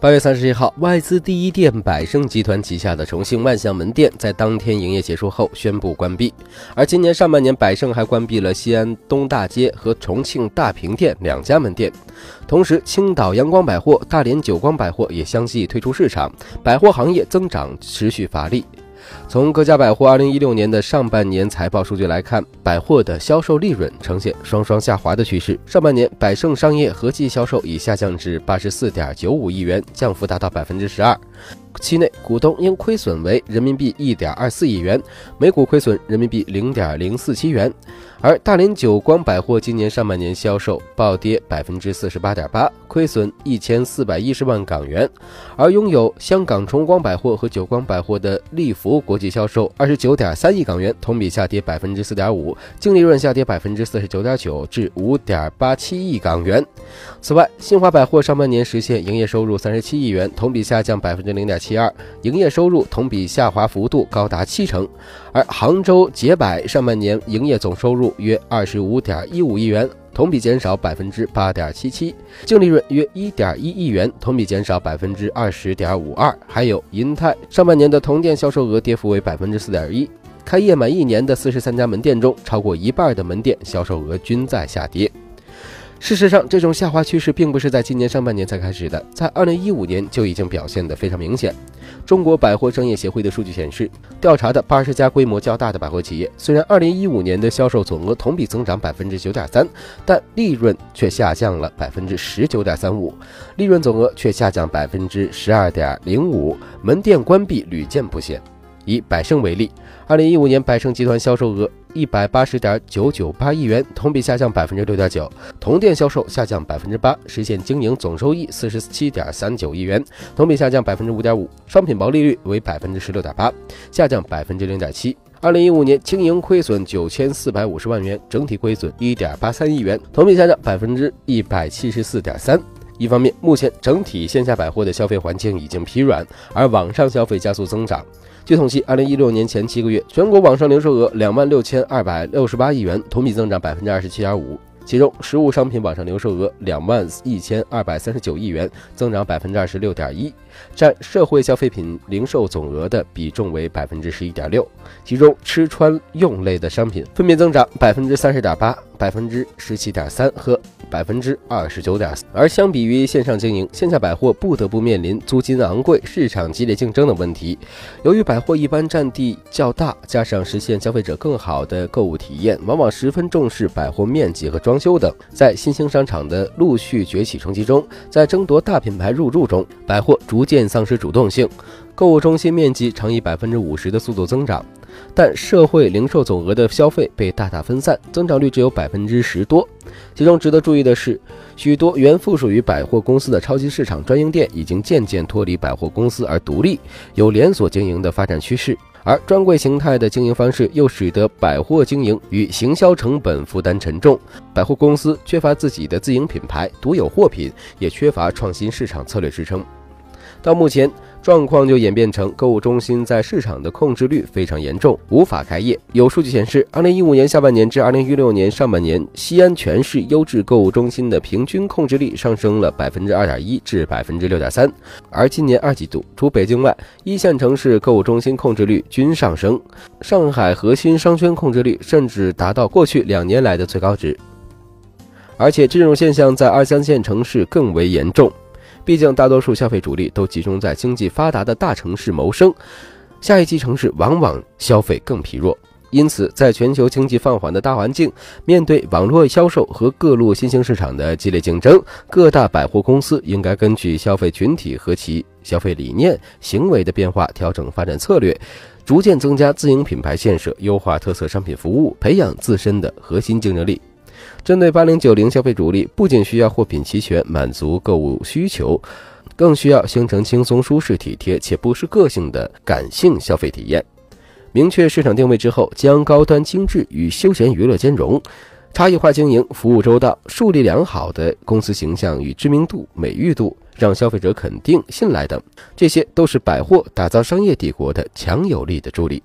八月三十一号，外资第一店百盛集团旗下的重庆万象门店在当天营业结束后宣布关闭。而今年上半年，百盛还关闭了西安东大街和重庆大平店两家门店。同时，青岛阳光百货、大连久光百货也相继退出市场，百货行业增长持续乏力。从各家百货2016年的上半年财报数据来看，百货的销售利润呈现双双下滑的趋势。上半年，百盛商业合计销售已下降至84.95亿元，降幅达到12%期内股东应亏损为人民币一点二四亿元，每股亏损人民币零点零四七元。而大连久光百货今年上半年销售暴跌百分之四十八点八，亏损一千四百一十万港元。而拥有香港崇光百货和久光百货的利福国际销售二十九点三亿港元，同比下跌百分之四点五，净利润下跌百分之四十九点九至五点八七亿港元。此外，新华百货上半年实现营业收入三十七亿元，同比下降百分之零点七其二，营业收入同比下滑幅度高达七成。而杭州捷百上半年营业总收入约二十五点一五亿元，同比减少百分之八点七七，净利润约一点一亿元，同比减少百分之二十点五二。还有银泰上半年的同店销售额跌幅为百分之四点一，开业满一年的四十三家门店中，超过一半的门店销售额均在下跌。事实上，这种下滑趋势并不是在今年上半年才开始的，在二零一五年就已经表现得非常明显。中国百货商业协会的数据显示，调查的八十家规模较大的百货企业，虽然二零一五年的销售总额同比增长百分之九点三，但利润却下降了百分之十九点三五，利润总额却下降百分之十二点零五，门店关闭屡见不鲜。以百盛为例，二零一五年百盛集团销售额一百八十点九九八亿元，同比下降百分之六点九，同店销售下降百分之八，实现经营总收益四十七点三九亿元，同比下降百分之五点五，商品毛利率为百分之十六点八，下降百分之零点七。二零一五年经营亏损九千四百五十万元，整体亏损一点八三亿元，同比下降百分之一百七十四点三。一方面，目前整体线下百货的消费环境已经疲软，而网上消费加速增长。据统计，二零一六年前七个月，全国网上零售额两万六千二百六十八亿元，同比增长百分之二十七点五。其中，实物商品网上零售额两万一千二百三十九亿元，增长百分之二十六点一，占社会消费品零售总额的比重为百分之十一点六。其中，吃穿用类的商品分别增长百分之三十点八。百分之十七点三和百分之二十九点四，而相比于线上经营，线下百货不得不面临租金昂贵、市场激烈竞争的问题。由于百货一般占地较大，加上实现消费者更好的购物体验，往往十分重视百货面积和装修等。在新兴商场的陆续崛起冲击中，在争夺大品牌入驻中，百货逐渐丧失主动性，购物中心面积常以百分之五十的速度增长。但社会零售总额的消费被大大分散，增长率只有百分之十多。其中值得注意的是，许多原附属于百货公司的超级市场专营店已经渐渐脱离百货公司而独立，有连锁经营的发展趋势。而专柜形态的经营方式又使得百货经营与行销成本负担沉重，百货公司缺乏自己的自营品牌、独有货品，也缺乏创新市场策略支撑。到目前。状况就演变成购物中心在市场的控制率非常严重，无法开业。有数据显示，二零一五年下半年至二零一六年上半年，西安全市优质购物中心的平均控制率上升了百分之二点一至百分之六点三。而今年二季度，除北京外，一线城市购物中心控制率均上升，上海核心商圈控制率甚至达到过去两年来的最高值。而且这种现象在二三线城市更为严重。毕竟，大多数消费主力都集中在经济发达的大城市谋生，下一级城市往往消费更疲弱。因此，在全球经济放缓的大环境，面对网络销售和各路新兴市场的激烈竞争，各大百货公司应该根据消费群体和其消费理念、行为的变化调整发展策略，逐渐增加自营品牌建设，优化特色商品服务，培养自身的核心竞争力。针对八零九零消费主力，不仅需要货品齐全，满足购物需求，更需要形成轻松、舒适、体贴且不失个性的感性消费体验。明确市场定位之后，将高端精致与休闲娱乐兼容，差异化经营，服务周到，树立良好的公司形象与知名度、美誉度，让消费者肯定、信赖等，这些都是百货打造商业帝国的强有力的助力。